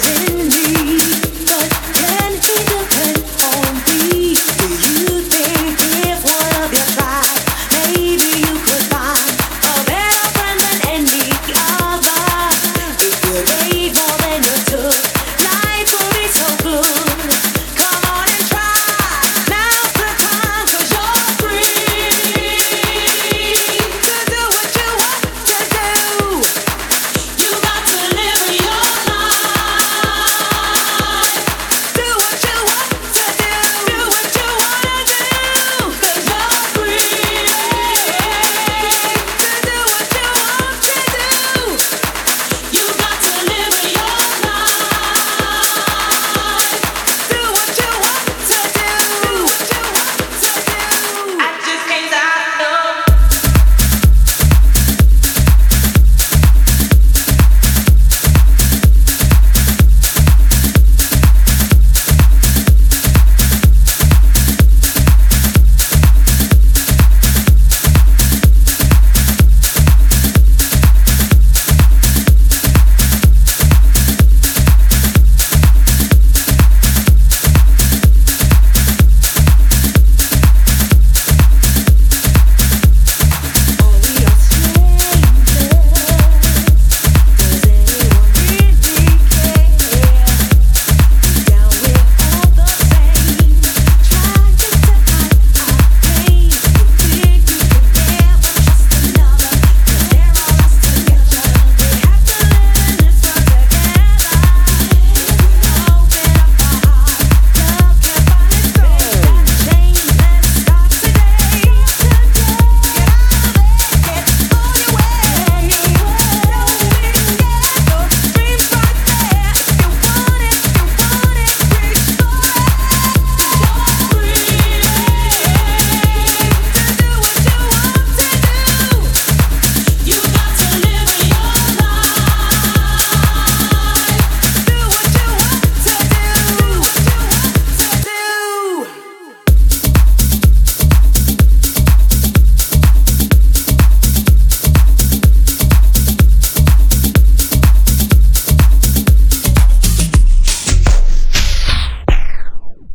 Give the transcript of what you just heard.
crazy.